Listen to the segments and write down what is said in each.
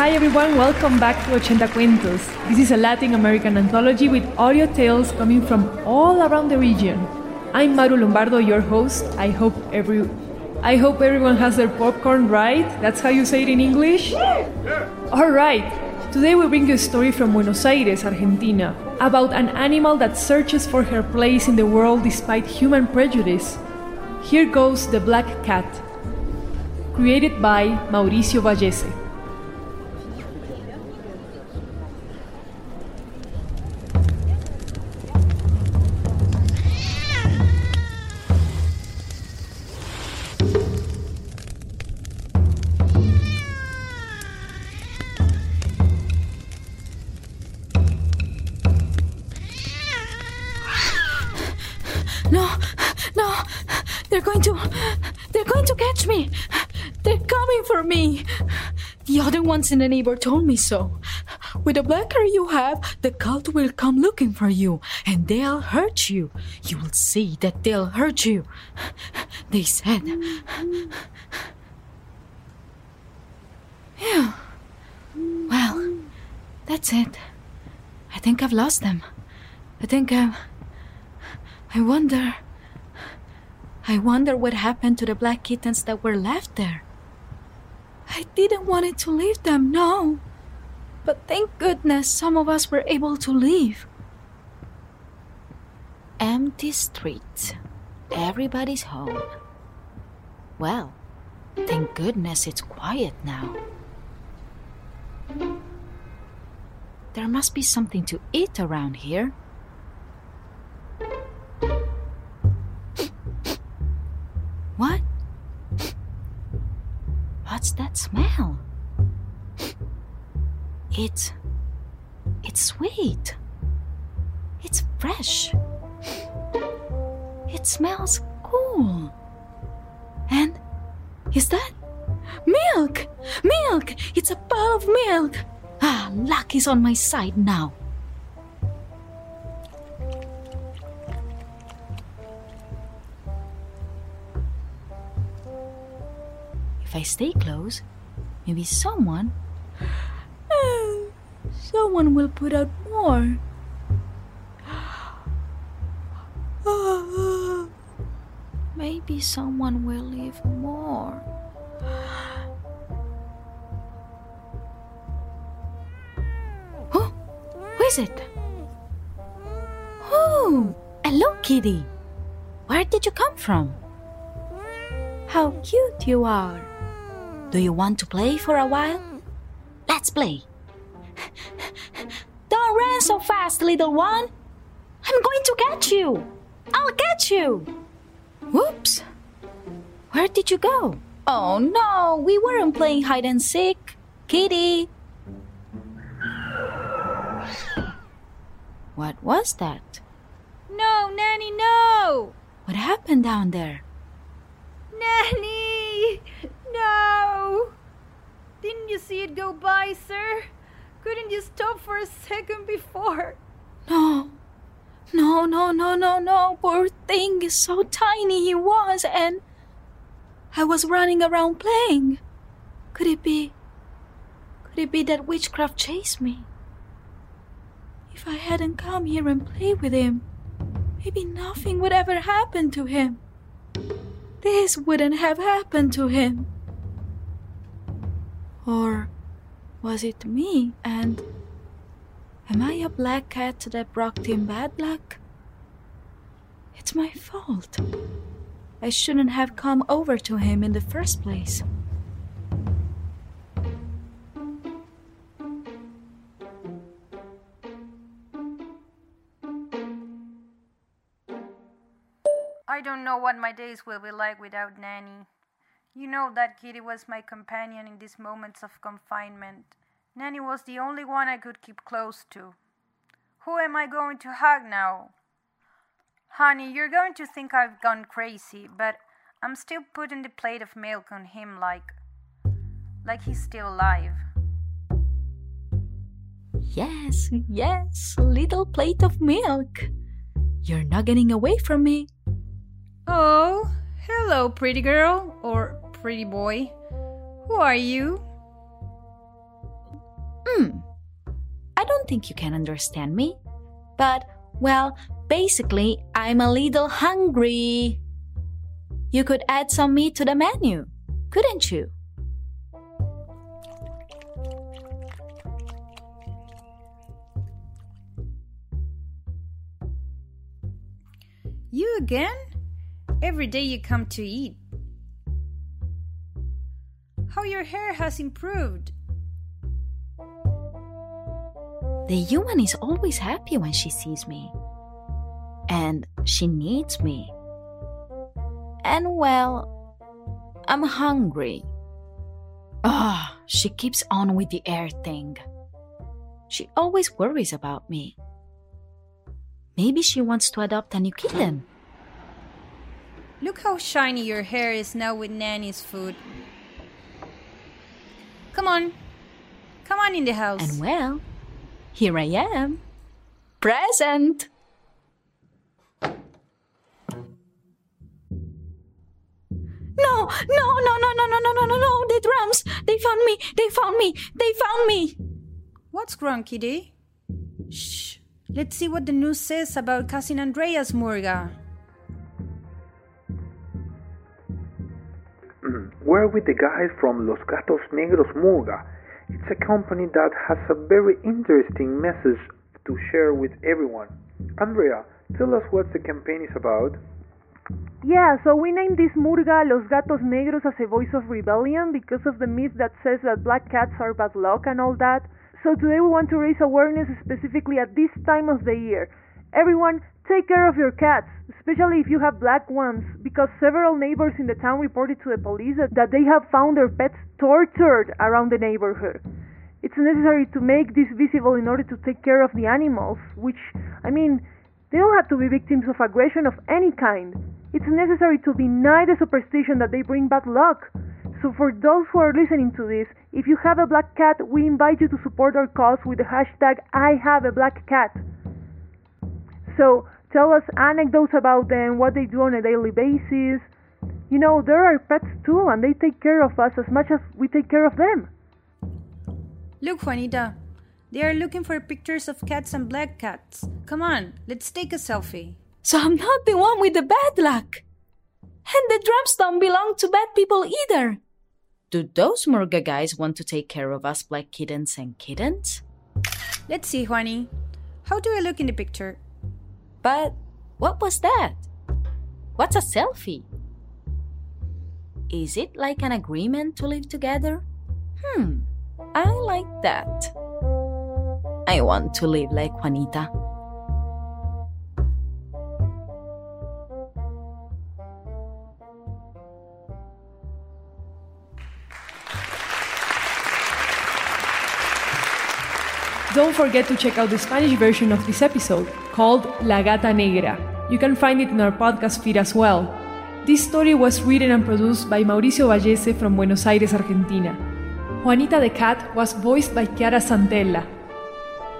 Hi everyone, welcome back to Ochenta Cuentos. This is a Latin American anthology with audio tales coming from all around the region. I'm Maru Lombardo, your host. I hope every I hope everyone has their popcorn right. That's how you say it in English? All right. Today we bring you a story from Buenos Aires, Argentina, about an animal that searches for her place in the world despite human prejudice. Here goes The Black Cat, created by Mauricio Vallese. No, they're going to, they're going to catch me. They're coming for me. The other ones in the neighbor told me so. With the black hair you have, the cult will come looking for you, and they'll hurt you. You will see that they'll hurt you. They said. Yeah. Well, that's it. I think I've lost them. I think I'm. I wonder. I wonder what happened to the black kittens that were left there. I didn't want it to leave them, no. But thank goodness some of us were able to leave. Empty streets. Everybody's home. Well, thank goodness it's quiet now. There must be something to eat around here. What's that smell? It's. It's sweet. It's fresh. It smells cool. And is that milk? Milk! It's a bowl of milk. Ah, luck is on my side now. If I stay close, maybe someone. Eh, someone will put out more. Maybe someone will leave more. Huh? Who is it? Oh, hello, kitty. Where did you come from? How cute you are. Do you want to play for a while? Let's play. Don't run so fast, little one. I'm going to catch you. I'll catch you. Whoops. Where did you go? Oh no, we weren't playing hide and seek. Kitty. What was that? No, Nanny, no! What happened down there? Nanny! No! Didn't you see it go by, sir? Couldn't you stop for a second before? No. No, no, no, no, no. Poor thing is so tiny he was, and I was running around playing. Could it be. Could it be that witchcraft chased me? If I hadn't come here and played with him, maybe nothing would ever happen to him. This wouldn't have happened to him. Or was it me? And am I a black cat that brought him bad luck? It's my fault. I shouldn't have come over to him in the first place. I don't know what my days will be like without Nanny. You know that Kitty was my companion in these moments of confinement. Nanny was the only one I could keep close to. Who am I going to hug now? Honey, you're going to think I've gone crazy, but I'm still putting the plate of milk on him like like he's still alive. Yes, yes, little plate of milk. You're not getting away from me. Oh, hello, pretty girl or pretty boy. Who are you? Hmm. I don't think you can understand me. But, well, basically, I'm a little hungry. You could add some meat to the menu, couldn't you? You again? Every day you come to eat. How your hair has improved. The human is always happy when she sees me. And she needs me. And well, I'm hungry. Ah, oh, she keeps on with the air thing. She always worries about me. Maybe she wants to adopt a new kitten. Look how shiny your hair is now with Nanny's food. Come on. Come on in the house. And well, here I am. Present. No, no, no, no, no, no, no, no, no, no. The drums. They found me. They found me. They found me. What's wrong, Kitty? Shh. Let's see what the news says about cousin Andreas Murga. We're with the guys from Los Gatos Negros Murga. It's a company that has a very interesting message to share with everyone. Andrea, tell us what the campaign is about. Yeah, so we named this Murga Los Gatos Negros as a voice of rebellion because of the myth that says that black cats are bad luck and all that. So today we want to raise awareness specifically at this time of the year. Everyone, take care of your cats, especially if you have black ones, because several neighbors in the town reported to the police that they have found their pets tortured around the neighborhood. It's necessary to make this visible in order to take care of the animals, which, I mean, they don't have to be victims of aggression of any kind. It's necessary to deny the superstition that they bring bad luck. So, for those who are listening to this, if you have a black cat, we invite you to support our cause with the hashtag I have a black cat. So, tell us anecdotes about them, what they do on a daily basis. You know, there are pets too, and they take care of us as much as we take care of them. Look, Juanita, they are looking for pictures of cats and black cats. Come on, let's take a selfie. So I'm not the one with the bad luck. And the drums don't belong to bad people either. Do those Murga guys want to take care of us black kittens and kittens? Let's see, Juani. How do I look in the picture? But what was that? What's a selfie? Is it like an agreement to live together? Hmm, I like that. I want to live like Juanita. Don't forget to check out the Spanish version of this episode, called La Gata Negra. You can find it in our podcast feed as well. This story was written and produced by Mauricio Vallese from Buenos Aires, Argentina. Juanita the cat was voiced by Chiara Santella.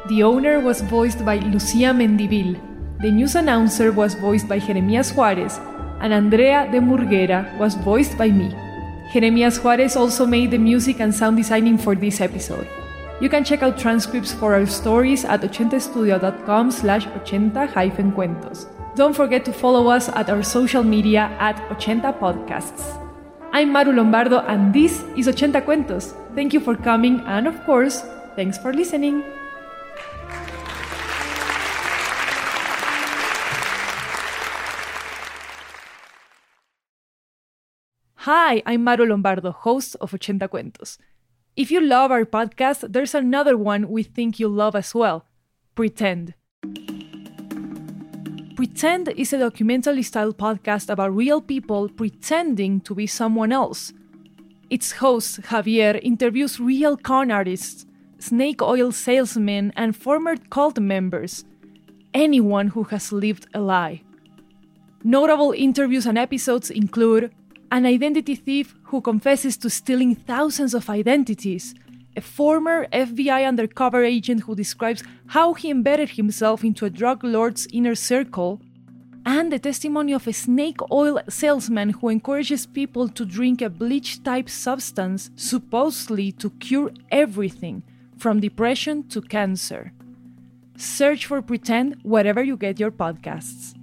The owner was voiced by Lucia Mendivil. The news announcer was voiced by Jeremias Juarez, and Andrea de Murguera was voiced by me. Jeremias Juarez also made the music and sound designing for this episode. You can check out transcripts for our stories at ochentastudio.com slash ochenta hyphen cuentos. Don't forget to follow us at our social media at ochenta podcasts. I'm Maru Lombardo and this is Ochenta Cuentos. Thank you for coming and of course, thanks for listening. Hi, I'm Maru Lombardo, host of Ochenta Cuentos. If you love our podcast, there's another one we think you'll love as well Pretend. Pretend is a documentary style podcast about real people pretending to be someone else. Its host, Javier, interviews real con artists, snake oil salesmen, and former cult members anyone who has lived a lie. Notable interviews and episodes include an identity thief who confesses to stealing thousands of identities, a former FBI undercover agent who describes how he embedded himself into a drug lord's inner circle, and the testimony of a snake oil salesman who encourages people to drink a bleach type substance supposedly to cure everything, from depression to cancer. Search for Pretend wherever you get your podcasts.